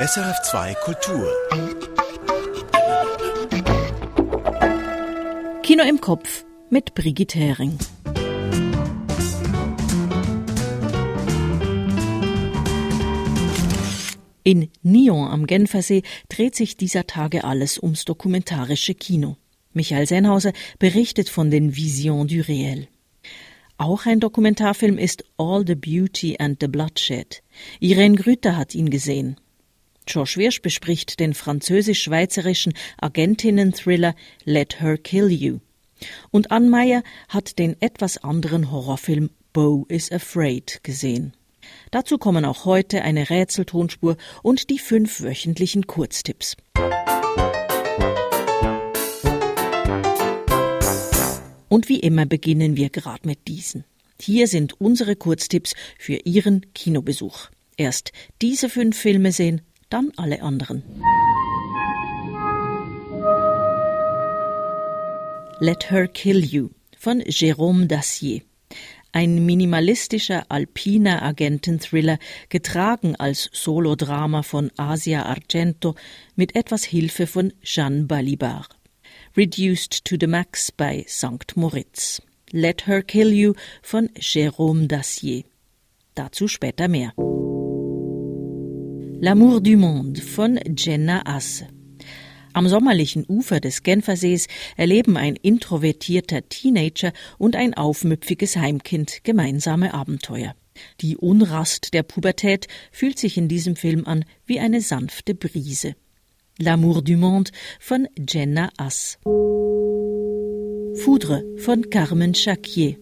SRF2 Kultur. Kino im Kopf mit Brigitte Hering. In Nyon am Genfersee dreht sich dieser Tage alles ums dokumentarische Kino. Michael Sennhauser berichtet von den Visions du Réel. Auch ein Dokumentarfilm ist All the Beauty and the Bloodshed. Irene Grüter hat ihn gesehen. George Wirsch bespricht den französisch-schweizerischen Agentinnen-Thriller Let Her Kill You. Und Ann Meyer hat den etwas anderen Horrorfilm Bo is Afraid gesehen. Dazu kommen auch heute eine Rätseltonspur und die fünf wöchentlichen Kurztipps. Und wie immer beginnen wir gerade mit diesen. Hier sind unsere Kurztipps für Ihren Kinobesuch. Erst diese fünf Filme sehen, dann alle anderen. Let Her Kill You von Jérôme Dacier. Ein minimalistischer alpiner Agenten-Thriller, getragen als Solodrama von Asia Argento mit etwas Hilfe von Jeanne Balibar. Reduced to the Max bei St. Moritz. Let Her Kill You von Jérôme Dacier. Dazu später mehr. L'amour du monde von Jenna Asse. Am sommerlichen Ufer des Genfersees erleben ein introvertierter Teenager und ein aufmüpfiges Heimkind gemeinsame Abenteuer. Die Unrast der Pubertät fühlt sich in diesem Film an wie eine sanfte Brise. L'amour du monde von Jenna Ass. Foudre von Carmen Chaquier.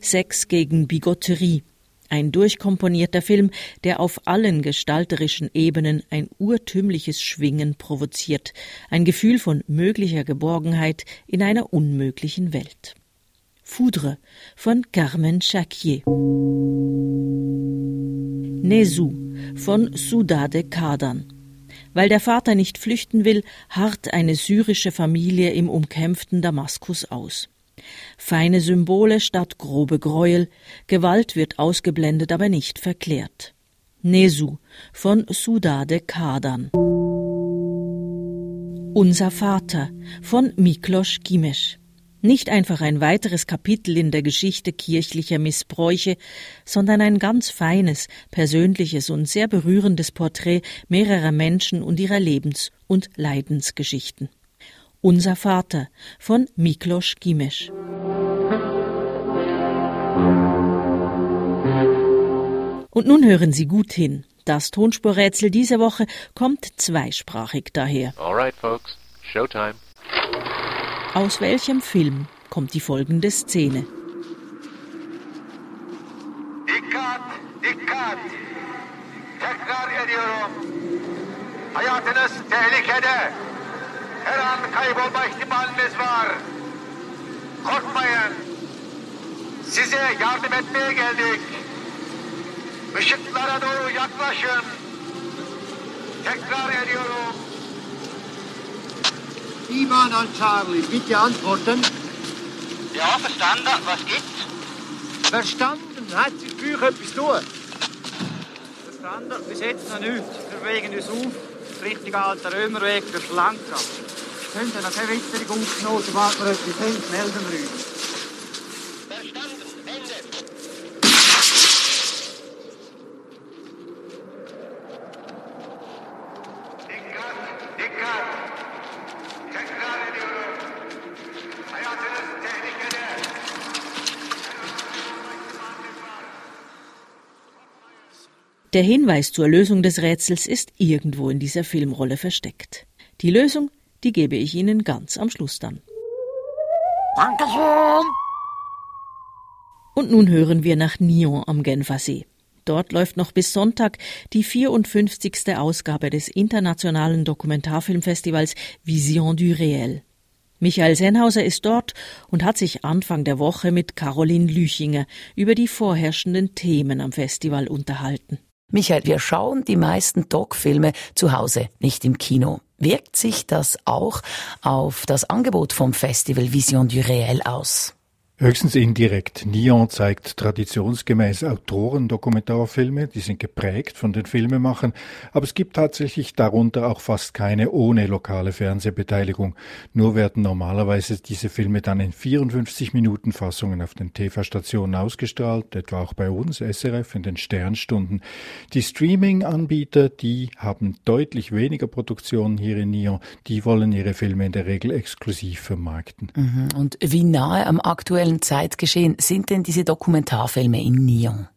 Sex gegen Bigotterie ein durchkomponierter Film, der auf allen gestalterischen Ebenen ein urtümliches Schwingen provoziert, ein Gefühl von möglicher Geborgenheit in einer unmöglichen Welt. Foudre von Carmen Chaquier. Nezu von Sudade Kadan. Weil der Vater nicht flüchten will, harrt eine syrische Familie im umkämpften Damaskus aus. Feine Symbole statt grobe Gräuel, Gewalt wird ausgeblendet, aber nicht verklärt. Nesu von Sudade Kadan. Unser Vater von Miklos Gimesch. Nicht einfach ein weiteres Kapitel in der Geschichte kirchlicher Missbräuche, sondern ein ganz feines, persönliches und sehr berührendes Porträt mehrerer Menschen und ihrer Lebens- und Leidensgeschichten. Unser Vater von Miklos Gimesch. Und nun hören Sie gut hin. Das Tonspurrätsel dieser Woche kommt zweisprachig daher. Alright, folks. Showtime. Aus welchem Film kommt die folgende Szene? Dikkat, dikkat. Tekrar ediyorum. Hayatınız tehlikede. An kaybolma ihtimaliniz var. Korkmayın. Size yardım etmeye geldik. Işıklara doğru yaklaşın. Tekrar ediyorum. Ivan an Charlie, bitte antworten. Ja, verstanden. Was gibt's? Verstanden, hat sich für euch etwas tun? Verstanden. Bis jetzt noch nichts. Wir bewegen uns auf. Richtung alter Römerweg durch Lanka. Könnt ihr noch keine Witterung aufgenommen, sobald wir etwas haben, melden wir uns. Verstanden. Ende. Dikkat, dikkat. Tekrar ediyorum. Hayatınız tehlikede. Der Hinweis zur Lösung des Rätsels ist irgendwo in dieser Filmrolle versteckt. Die Lösung, die gebe ich Ihnen ganz am Schluss dann. Dankeschön. Und nun hören wir nach Nyon am Genfersee. Dort läuft noch bis Sonntag die 54. Ausgabe des internationalen Dokumentarfilmfestivals Vision du Réel. Michael Sennhauser ist dort und hat sich Anfang der Woche mit Caroline Lüchinger über die vorherrschenden Themen am Festival unterhalten. Michael, wir schauen die meisten Doc-Filme zu Hause, nicht im Kino. Wirkt sich das auch auf das Angebot vom Festival Vision du Réel aus? Höchstens indirekt. Neon zeigt traditionsgemäß Autorendokumentarfilme, die sind geprägt von den Filmemachern, aber es gibt tatsächlich darunter auch fast keine ohne lokale Fernsehbeteiligung. Nur werden normalerweise diese Filme dann in 54 Minuten Fassungen auf den TV-Stationen ausgestrahlt, etwa auch bei uns, SRF, in den Sternstunden. Die Streaming-Anbieter, die haben deutlich weniger Produktionen hier in Neon, die wollen ihre Filme in der Regel exklusiv vermarkten. Mhm. Und wie nahe am aktuellen aktuellen Zeitgeschehen sind denn diese Dokumentarfilme in Nyon?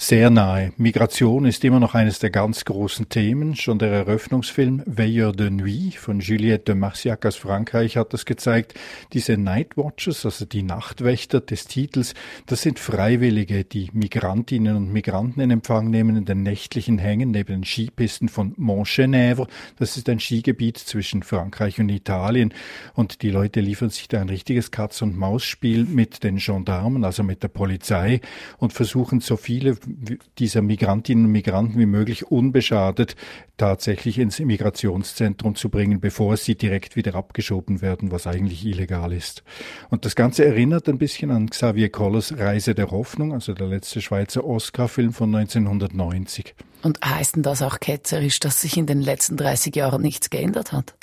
Sehr nahe. Migration ist immer noch eines der ganz großen Themen. Schon der Eröffnungsfilm Veilleur de Nuit von Juliette de Marciac aus Frankreich hat das gezeigt. Diese Night Watchers, also die Nachtwächter des Titels, das sind Freiwillige, die Migrantinnen und Migranten in Empfang nehmen in den nächtlichen Hängen neben den Skipisten von Montgenèvre. Das ist ein Skigebiet zwischen Frankreich und Italien. Und die Leute liefern sich da ein richtiges Katz-und-Maus-Spiel mit den Gendarmen, also mit der Polizei und versuchen so viel viele dieser Migrantinnen und Migranten wie möglich unbeschadet tatsächlich ins Immigrationszentrum zu bringen, bevor sie direkt wieder abgeschoben werden, was eigentlich illegal ist. Und das Ganze erinnert ein bisschen an Xavier Collers Reise der Hoffnung, also der letzte Schweizer Oscar-Film von 1990. Und heißt denn das auch ketzerisch, dass sich in den letzten 30 Jahren nichts geändert hat?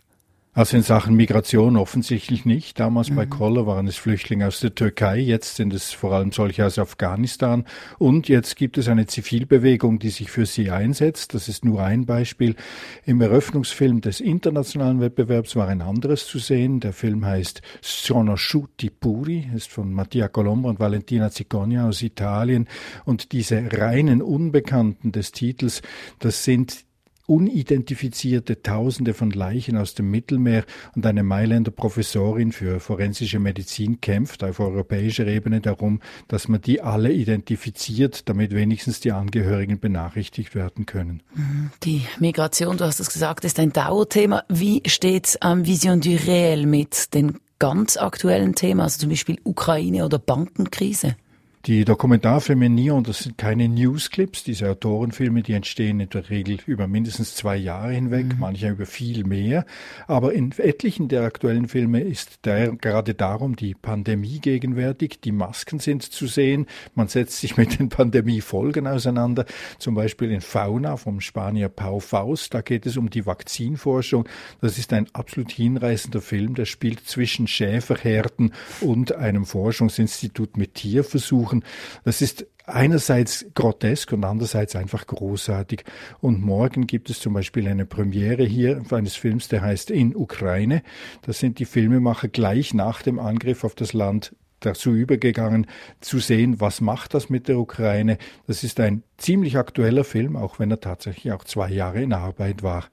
Also in Sachen Migration offensichtlich nicht. Damals mhm. bei Koller waren es Flüchtlinge aus der Türkei, jetzt sind es vor allem solche aus Afghanistan. Und jetzt gibt es eine Zivilbewegung, die sich für sie einsetzt. Das ist nur ein Beispiel. Im Eröffnungsfilm des internationalen Wettbewerbs war ein anderes zu sehen. Der Film heißt Sonosciuti Puri, ist von Mattia Colombo und Valentina Zigogna aus Italien. Und diese reinen Unbekannten des Titels, das sind unidentifizierte Tausende von Leichen aus dem Mittelmeer und eine Mailänder Professorin für forensische Medizin kämpft auf europäischer Ebene darum, dass man die alle identifiziert, damit wenigstens die Angehörigen benachrichtigt werden können. Mhm. Die Migration, du hast es gesagt, ist ein Dauerthema. Wie steht's am Vision du Réel mit den ganz aktuellen Themen, also zum Beispiel Ukraine oder Bankenkrise? Die Dokumentarfilme Neon, das sind keine Newsclips. Diese Autorenfilme, die entstehen in der Regel über mindestens zwei Jahre hinweg, mhm. manche über viel mehr. Aber in etlichen der aktuellen Filme ist der, gerade darum die Pandemie gegenwärtig. Die Masken sind zu sehen. Man setzt sich mit den Pandemiefolgen auseinander. Zum Beispiel in Fauna vom Spanier Pau Faust. Da geht es um die Vakzinforschung. Das ist ein absolut hinreißender Film. Der spielt zwischen Schäferherden und einem Forschungsinstitut mit Tierversuchen machen. Das ist einerseits grotesk und andererseits einfach großartig. Und morgen gibt es zum Beispiel eine Premiere hier eines Films, der heißt In Ukraine. Das sind die Filmemacher gleich nach dem Angriff auf das Land dazu übergegangen, zu sehen, was macht das mit der Ukraine. Das ist ein ziemlich aktueller Film, auch wenn er tatsächlich auch zwei Jahre in Arbeit war.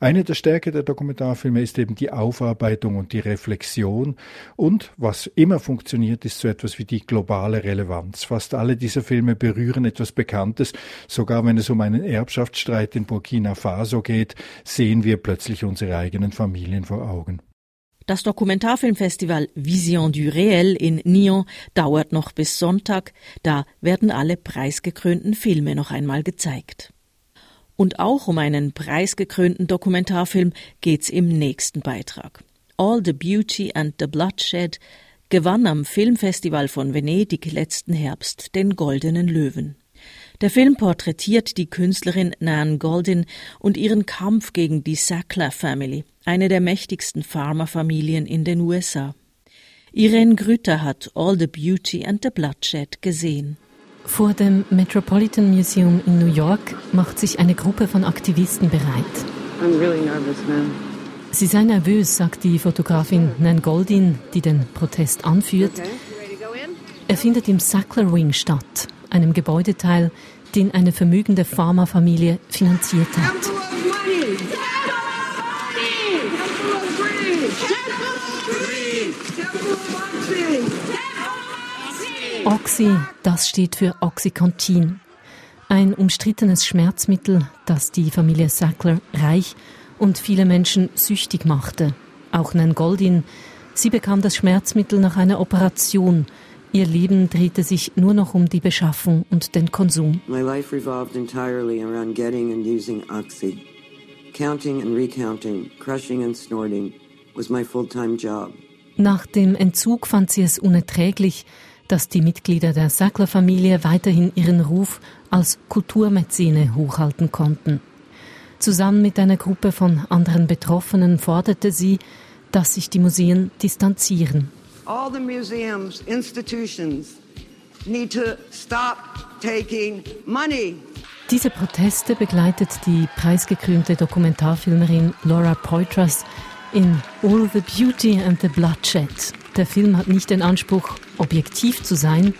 Eine der Stärke der Dokumentarfilme ist eben die Aufarbeitung und die Reflexion. Und was immer funktioniert, ist so etwas wie die globale Relevanz. Fast alle dieser Filme berühren etwas Bekanntes. Sogar wenn es um einen Erbschaftsstreit in Burkina Faso geht, sehen wir plötzlich unsere eigenen Familien vor Augen. Das Dokumentarfilmfestival Vision du Réel in Nyon dauert noch bis Sonntag. Da werden alle preisgekrönten Filme noch einmal gezeigt. Und auch um einen preisgekrönten Dokumentarfilm geht's im nächsten Beitrag. All the Beauty and the Bloodshed gewann am Filmfestival von Venedig letzten Herbst den Goldenen Löwen. Der Film porträtiert die Künstlerin Nan Goldin und ihren Kampf gegen die Sackler Family, eine der mächtigsten Pharmafamilien in den USA. Irene Grüter hat All the Beauty and the Bloodshed gesehen. Vor dem Metropolitan Museum in New York macht sich eine Gruppe von Aktivisten bereit. Really nervous, Sie sei nervös, sagt die Fotografin Nan Goldin, die den Protest anführt. Okay. Er findet im Sackler Wing statt, einem Gebäudeteil, den eine vermögende Pharmafamilie finanziert hat. Oxy, das steht für Oxycontin. Ein umstrittenes Schmerzmittel, das die Familie Sackler reich und viele Menschen süchtig machte. Auch Nan Goldin. Sie bekam das Schmerzmittel nach einer Operation – Ihr Leben drehte sich nur noch um die Beschaffung und den Konsum. My life revolved entirely around getting and using oxy. Counting and recounting, crushing and snorting was my full-time job. Nach dem Entzug fand sie es unerträglich, dass die Mitglieder der Sackler-Familie weiterhin ihren Ruf als Kulturmäzene hochhalten konnten. Zusammen mit einer Gruppe von anderen Betroffenen forderte sie, dass sich die Museen distanzieren. All the museums, institutions need to stop taking money. Diese Proteste begleitet die preisgekrönte Dokumentarfilmerin Laura Poitras in All the Beauty and the Bloodshed. Der Film hat nicht den Anspruch, objektiv zu sein.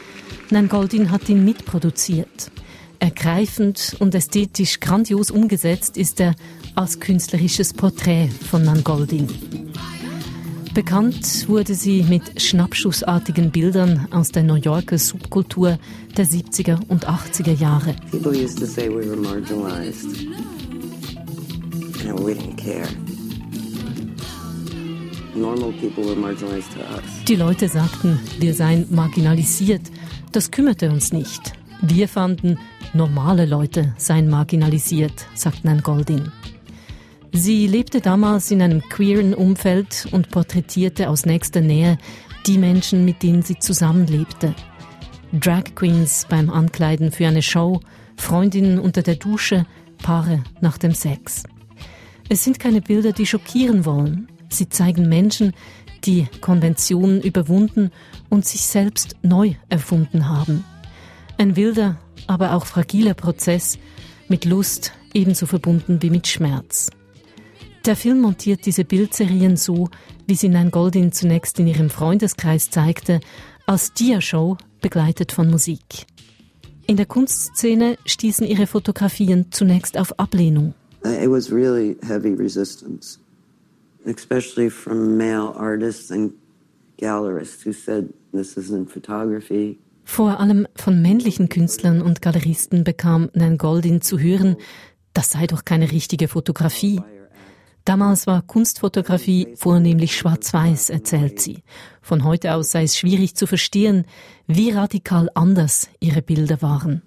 Nan Goldin hat ihn mitproduziert. Ergreifend und ästhetisch grandios umgesetzt ist er als künstlerisches Porträt von Nan Goldin. Bekannt wurde sie mit schnappschussartigen Bildern aus der New Yorker Subkultur der 70er und 80er Jahre. People used to say we were marginalized. And we didn't care. Normal people were marginalized to us. Die Leute sagten, wir seien marginalisiert. Das kümmerte uns nicht. Wir fanden, normale Leute seien marginalisiert, sagt Nan Goldin. Sie lebte damals in einem queeren Umfeld und porträtierte aus nächster Nähe die Menschen, mit denen sie zusammenlebte. Drag Queens beim Ankleiden für eine Show, Freundinnen unter der Dusche, Paare nach dem Sex. Es sind keine Bilder, die schockieren wollen. Sie zeigen Menschen, die Konventionen überwunden und sich selbst neu erfunden haben. Ein wilder, aber auch fragiler Prozess, mit Lust ebenso verbunden wie mit Schmerz. Der Film montiert diese Bildserien so, wie sie Nan Goldin zunächst in ihrem Freundeskreis zeigte, als Dia-Show begleitet von Musik. In der Kunstszene stießen ihre Fotografien zunächst auf Ablehnung. It was really heavy resistance, especially from male artists and gallerists who said this isn't photography. Vor allem von männlichen Künstlern und Galeristen bekam Nan Goldin zu hören, das sei doch keine richtige Fotografie. Damals war Kunstfotografie vornehmlich schwarz-weiß, erzählt sie. Von heute aus sei es schwierig zu verstehen, wie radikal anders ihre Bilder waren.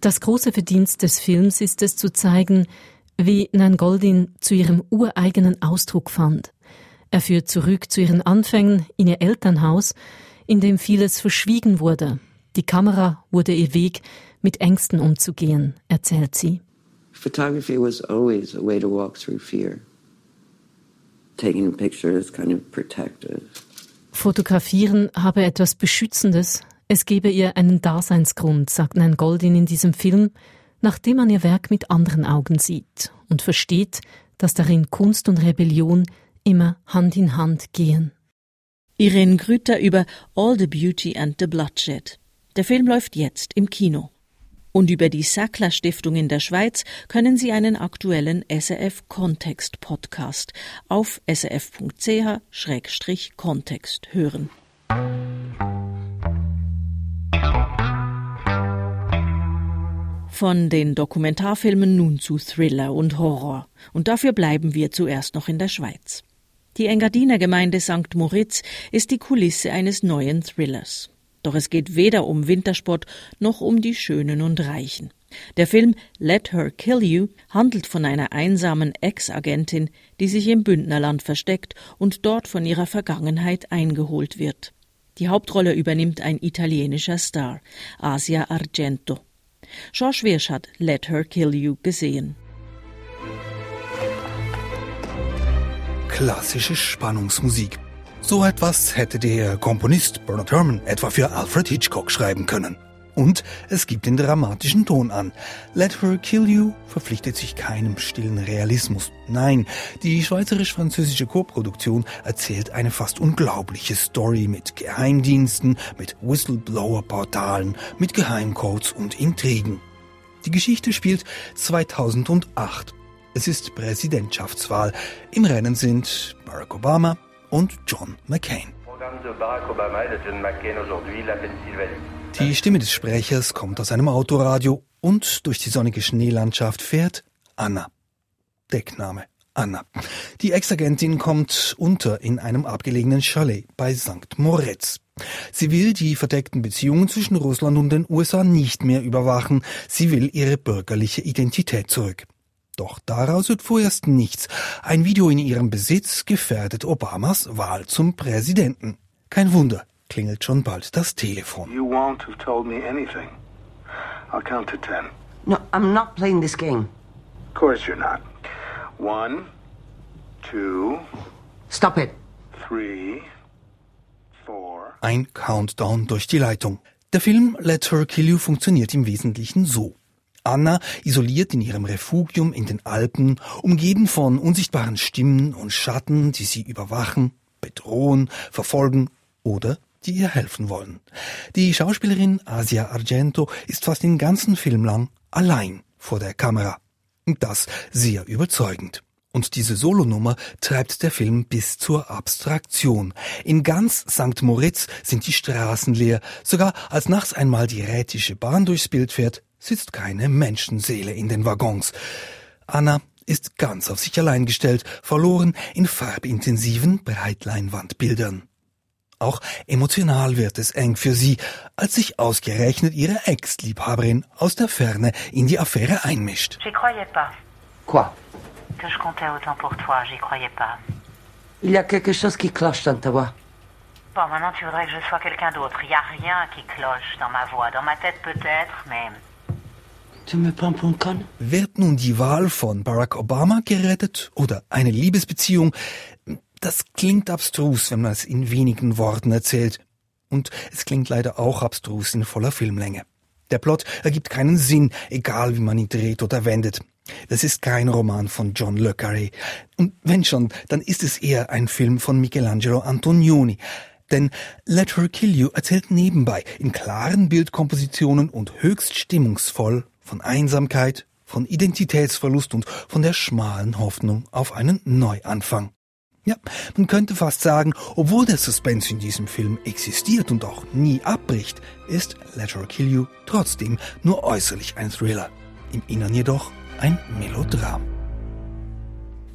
Das große Verdienst des Films ist es zu zeigen, wie Nan Goldin zu ihrem ureigenen Ausdruck fand. Er führt zurück zu ihren Anfängen in ihr Elternhaus, in dem vieles verschwiegen wurde. Die Kamera wurde ihr Weg, mit Ängsten umzugehen, erzählt sie. Photography was always a way to walk through fear. Taking a picture is kind of protective. Fotografieren habe etwas Beschützendes. Es gebe ihr einen Daseinsgrund, sagt Nan Goldin in diesem Film, nachdem man ihr Werk mit anderen Augen sieht und versteht, dass darin Kunst und Rebellion immer Hand in Hand gehen. Irene Grüter über All the Beauty and the Bloodshed. Der Film läuft jetzt im Kino. Und über die Sackler Stiftung in der Schweiz können Sie einen aktuellen SRF Kontext Podcast auf srf.ch-kontext hören. Von den Dokumentarfilmen nun zu Thriller und Horror. Und dafür bleiben wir zuerst noch in der Schweiz. Die Engadiner Gemeinde St. Moritz ist die Kulisse eines neuen Thrillers. Doch es geht weder um Wintersport noch um die Schönen und Reichen. Der Film Let Her Kill You handelt von einer einsamen Ex-Agentin, die sich im Bündnerland versteckt und dort von ihrer Vergangenheit eingeholt wird. Die Hauptrolle übernimmt ein italienischer Star, Asia Argento. George Wirsch hat Let Her Kill You gesehen. klassische Spannungsmusik. So etwas hätte der Komponist Bernard Herrmann etwa für Alfred Hitchcock schreiben können. Und es gibt den dramatischen Ton an. Let Her Kill You verpflichtet sich keinem stillen Realismus. Nein, die schweizerisch-französische Koproduktion erzählt eine fast unglaubliche Story mit Geheimdiensten, mit Whistleblower-Portalen, mit Geheimcodes und Intrigen. Die Geschichte spielt 2008 es ist Präsidentschaftswahl. Im Rennen sind Barack Obama und John McCain. Die Stimme des Sprechers kommt aus einem Autoradio und durch die sonnige Schneelandschaft fährt Anna. Deckname Anna. Die Ex-Agentin kommt unter in einem abgelegenen Chalet bei St. Moritz. Sie will die verdeckten Beziehungen zwischen Russland und den USA nicht mehr überwachen. Sie will ihre bürgerliche Identität zurück. Doch daraus wird vorerst nichts. Ein Video in ihrem Besitz gefährdet Obamas Wahl zum Präsidenten. Kein Wunder, klingelt schon bald das Telefon. You won't have told me anything. I'll count to ten. No, I'm not playing this game. Of course you're not. One, two, Stop it. three, four. Ein Countdown durch die Leitung. Der Film Let Her Kill You funktioniert im Wesentlichen so. Anna, isoliert in ihrem Refugium in den Alpen, umgeben von unsichtbaren Stimmen und Schatten, die sie überwachen, bedrohen, verfolgen oder die ihr helfen wollen. Die Schauspielerin Asia Argento ist fast den ganzen Film lang allein vor der Kamera. Und das sehr überzeugend. Und diese Solonummer treibt der Film bis zur Abstraktion. In ganz St. Moritz sind die Straßen leer. Sogar als nachts einmal die rätische Bahn durchs Bild fährt, sitzt keine Menschenseele in den Waggons. Anna ist ganz auf sich allein gestellt, verloren in farbintensiven Breitleinwandbildern. Auch emotional wird es eng für sie, als sich ausgerechnet ihre Ex-Liebhaberin aus der Ferne in die Affäre einmischt. J'y croyais pas. Quoi Que je comptais autant pour toi, j'y croyais pas. Il y a quelque chose qui cloche dans ta voix. Bon, maintenant tu voudrais que je sois quelqu'un d'autre. Il y a rien qui cloche dans ma voix. Dans ma tête peut-être, mais Tu me prends pour une conne Wird nun die Wahl von Barack Obama gerettet oder eine Liebesbeziehung? Das klingt abstrus, wenn man es in wenigen Worten erzählt. Und es klingt leider auch abstrus in voller Filmlänge. Der Plot ergibt keinen Sinn, egal wie man ihn dreht oder wendet. Das ist kein Roman von John Le Carré. Und wenn schon, dann ist es eher ein Film von Michelangelo Antonioni. Denn Let Her Kill You erzählt nebenbei in klaren Bildkompositionen und höchst stimmungsvoll von Einsamkeit, von Identitätsverlust und von der schmalen Hoffnung auf einen Neuanfang. Ja, man könnte fast sagen, obwohl der Suspense in diesem Film existiert und auch nie abbricht, ist Let Her Kill You trotzdem nur äußerlich ein Thriller. Im Innern jedoch ein Melodram.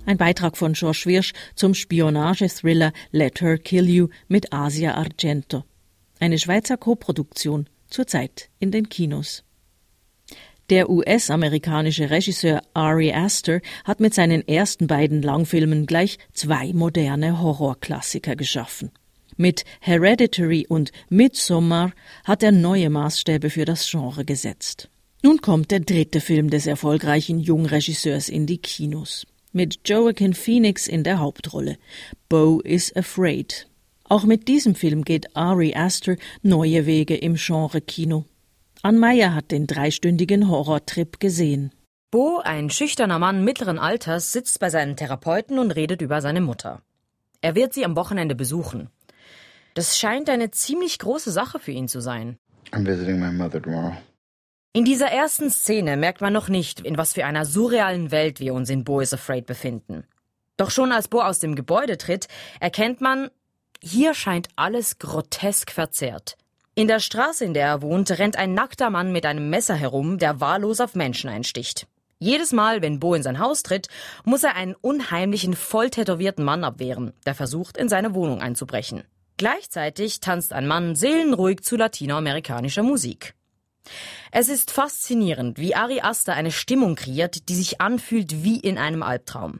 Ein Beitrag von George Wirsch zum Spionage-Thriller Let Her Kill You mit Asia Argento. Eine Schweizer Koproduktion, zurzeit in den Kinos. Der US-amerikanische Regisseur Ari Aster hat mit seinen ersten beiden Langfilmen gleich zwei moderne Horrorklassiker geschaffen. Mit Hereditary und Midsommar hat er neue Maßstäbe für das Genre gesetzt. Nun kommt der dritte Film des erfolgreichen Jungregisseurs in die Kinos. Mit Joaquin Phoenix in der Hauptrolle. Bo is Afraid. Auch mit diesem Film geht Ari Aster neue Wege im Genre-Kino. Ann Meyer hat den dreistündigen Horrortrip gesehen. Bo, ein schüchterner Mann mittleren Alters, sitzt bei seinem Therapeuten und redet über seine Mutter. Er wird sie am Wochenende besuchen. Das scheint eine ziemlich große Sache für ihn zu sein. I'm visiting my mother tomorrow. In dieser ersten Szene merkt man noch nicht, in was für einer surrealen Welt wir uns in Bo is Afraid befinden. Doch schon als Bo aus dem Gebäude tritt, erkennt man, hier scheint alles grotesk verzerrt. In der Straße, in der er wohnt, rennt ein nackter Mann mit einem Messer herum, der wahllos auf Menschen einsticht. Jedes Mal, wenn Bo in sein Haus tritt, muss er einen unheimlichen, voll tätowierten Mann abwehren, der versucht, in seine Wohnung einzubrechen. Gleichzeitig tanzt ein Mann seelenruhig zu latinoamerikanischer Musik. Es ist faszinierend, wie Ari Aster eine Stimmung kreiert, die sich anfühlt wie in einem Albtraum.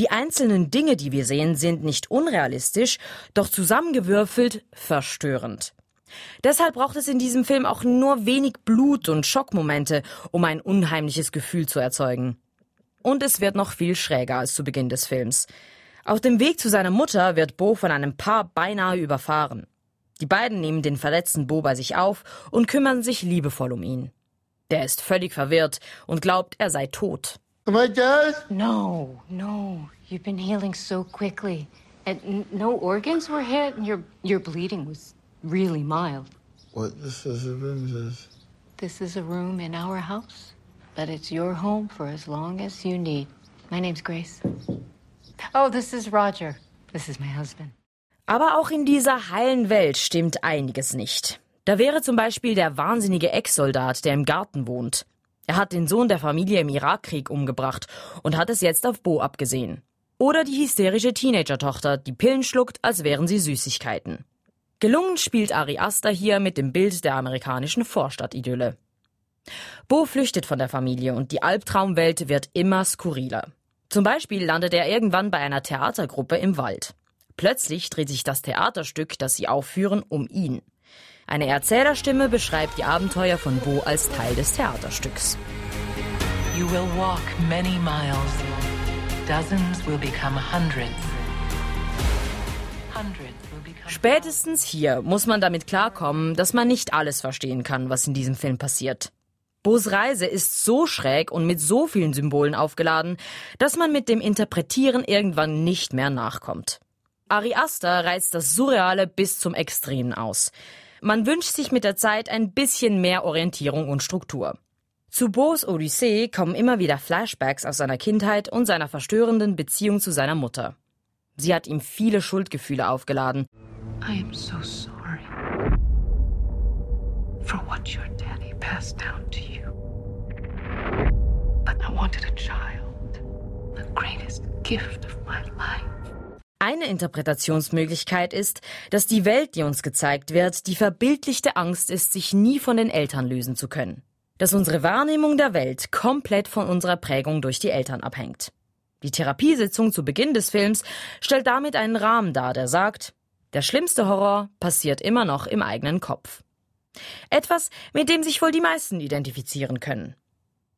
Die einzelnen Dinge, die wir sehen, sind nicht unrealistisch, doch zusammengewürfelt verstörend. Deshalb braucht es in diesem Film auch nur wenig Blut und Schockmomente, um ein unheimliches Gefühl zu erzeugen. Und es wird noch viel schräger als zu Beginn des Films. Auf dem Weg zu seiner Mutter wird Bo von einem Paar beinahe überfahren. Die beiden nehmen den verletzten Bo bei sich auf und kümmern sich liebevoll um ihn. Der ist völlig verwirrt und glaubt, er sei tot. Am I dead? No, no. You've been healing so quickly. And no organs were hit, and your, your bleeding was really mild. What this is a room is. This is a room in our house, but it's your home for as long as you need. My name's Grace. Oh, this is Roger. This is my husband. Aber auch in dieser heilen Welt stimmt einiges nicht. Da wäre zum Beispiel der wahnsinnige Ex-Soldat, der im Garten wohnt. Er hat den Sohn der Familie im Irakkrieg umgebracht und hat es jetzt auf Bo abgesehen. Oder die hysterische Teenager-Tochter, die Pillen schluckt, als wären sie Süßigkeiten. Gelungen spielt Ari Aster hier mit dem Bild der amerikanischen Vorstadtidylle. Bo flüchtet von der Familie und die Albtraumwelt wird immer skurriler. Zum Beispiel landet er irgendwann bei einer Theatergruppe im Wald. Plötzlich dreht sich das Theaterstück, das sie aufführen, um ihn. Eine Erzählerstimme beschreibt die Abenteuer von Bo als Teil des Theaterstücks. You will walk many miles. Dozens will become hundreds. Spätestens hier muss man damit klarkommen, dass man nicht alles verstehen kann, was in diesem Film passiert. Bos Reise ist so schräg und mit so vielen Symbolen aufgeladen, dass man mit dem Interpretieren irgendwann nicht mehr nachkommt. Ari Aster reizt das Surreale bis zum Extremen aus. Man wünscht sich mit der Zeit ein bisschen mehr Orientierung und Struktur. Zu Bo's Odyssee kommen immer wieder Flashbacks aus seiner Kindheit und seiner verstörenden Beziehung zu seiner Mutter. Sie hat ihm viele Schuldgefühle aufgeladen. I am so sorry for what your daddy passed down to you. But I wanted a child, the greatest gift of my life. Eine Interpretationsmöglichkeit ist, dass die Welt, die uns gezeigt wird, die verbildlichte Angst ist, sich nie von den Eltern lösen zu können. Dass unsere Wahrnehmung der Welt komplett von unserer Prägung durch die Eltern abhängt. Die Therapiesitzung zu Beginn des Films stellt damit einen Rahmen dar, der sagt, der schlimmste Horror passiert immer noch im eigenen Kopf. Etwas, mit dem sich wohl die meisten identifizieren können.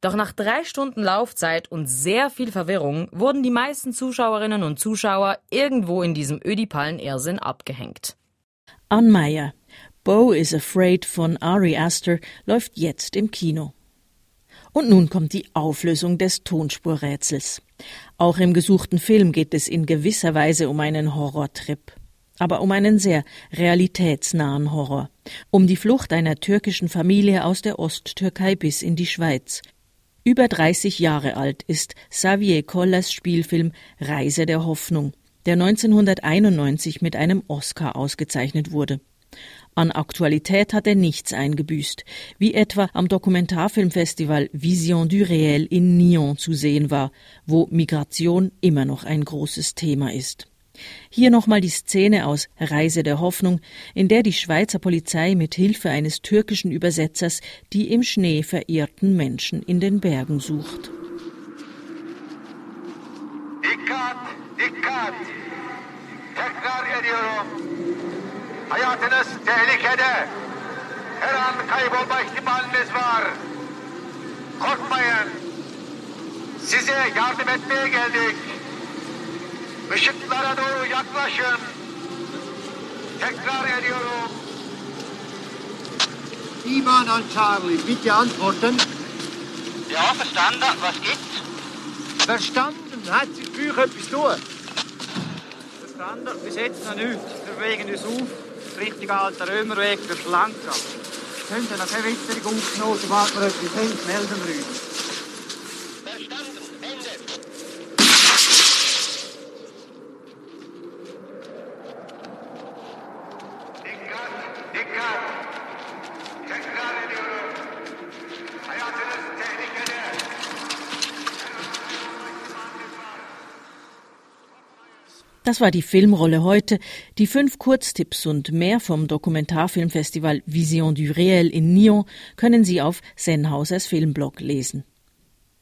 Doch nach drei Stunden Laufzeit und sehr viel Verwirrung wurden die meisten Zuschauerinnen und Zuschauer irgendwo in diesem ödipalen Irrsinn abgehängt. Ann Meyer, Bo is Afraid von Ari Aster läuft jetzt im Kino. Und nun kommt die Auflösung des Tonspurrätsels. Auch im gesuchten Film geht es in gewisser Weise um einen Horrortrip aber um einen sehr realitätsnahen Horror, um die Flucht einer türkischen Familie aus der Osttürkei bis in die Schweiz, über 30 Jahre alt ist Xavier Collers Spielfilm Reise der Hoffnung, der 1991 mit einem Oscar ausgezeichnet wurde. An Aktualität hat er nichts eingebüßt, wie etwa am Dokumentarfilmfestival Vision du Réel in Nyon zu sehen war, wo Migration immer noch ein großes Thema ist. Hier nochmal die Szene aus Reise der Hoffnung, in der die Schweizer Polizei mit Hilfe eines türkischen Übersetzers die im Schnee verirrten Menschen in den Bergen sucht. Dikkat, dikkat. Tekrar ediyorum. Hayatınız tehlikede. Her an kaybolma ihtimaliniz var. Korkmayın. Size yardım etmeye geldik. Işıklara doğru yaklaşın. Tekrar ediyorum. Ivan an Charlie, bitte antworten. Ja, verstanden. Was gibt's? Verstanden. Hat sich für euch etwas tun? Verstanden. Bis jetzt noch nichts. Wir bewegen uns auf. Richtung alter Römerweg, der Schlanke. Können Sie noch keine Witterung aufgenommen, sobald wir etwas haben, melden wir uns. Das war die Filmrolle heute. Die fünf Kurztipps und mehr vom Dokumentarfilmfestival Vision du Réel in Nyon können Sie auf Sennhausers Filmblog lesen.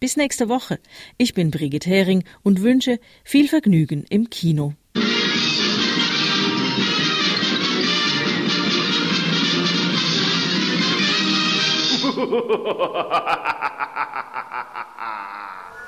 Bis nächste Woche. Ich bin Brigitte Hering und wünsche viel Vergnügen im Kino.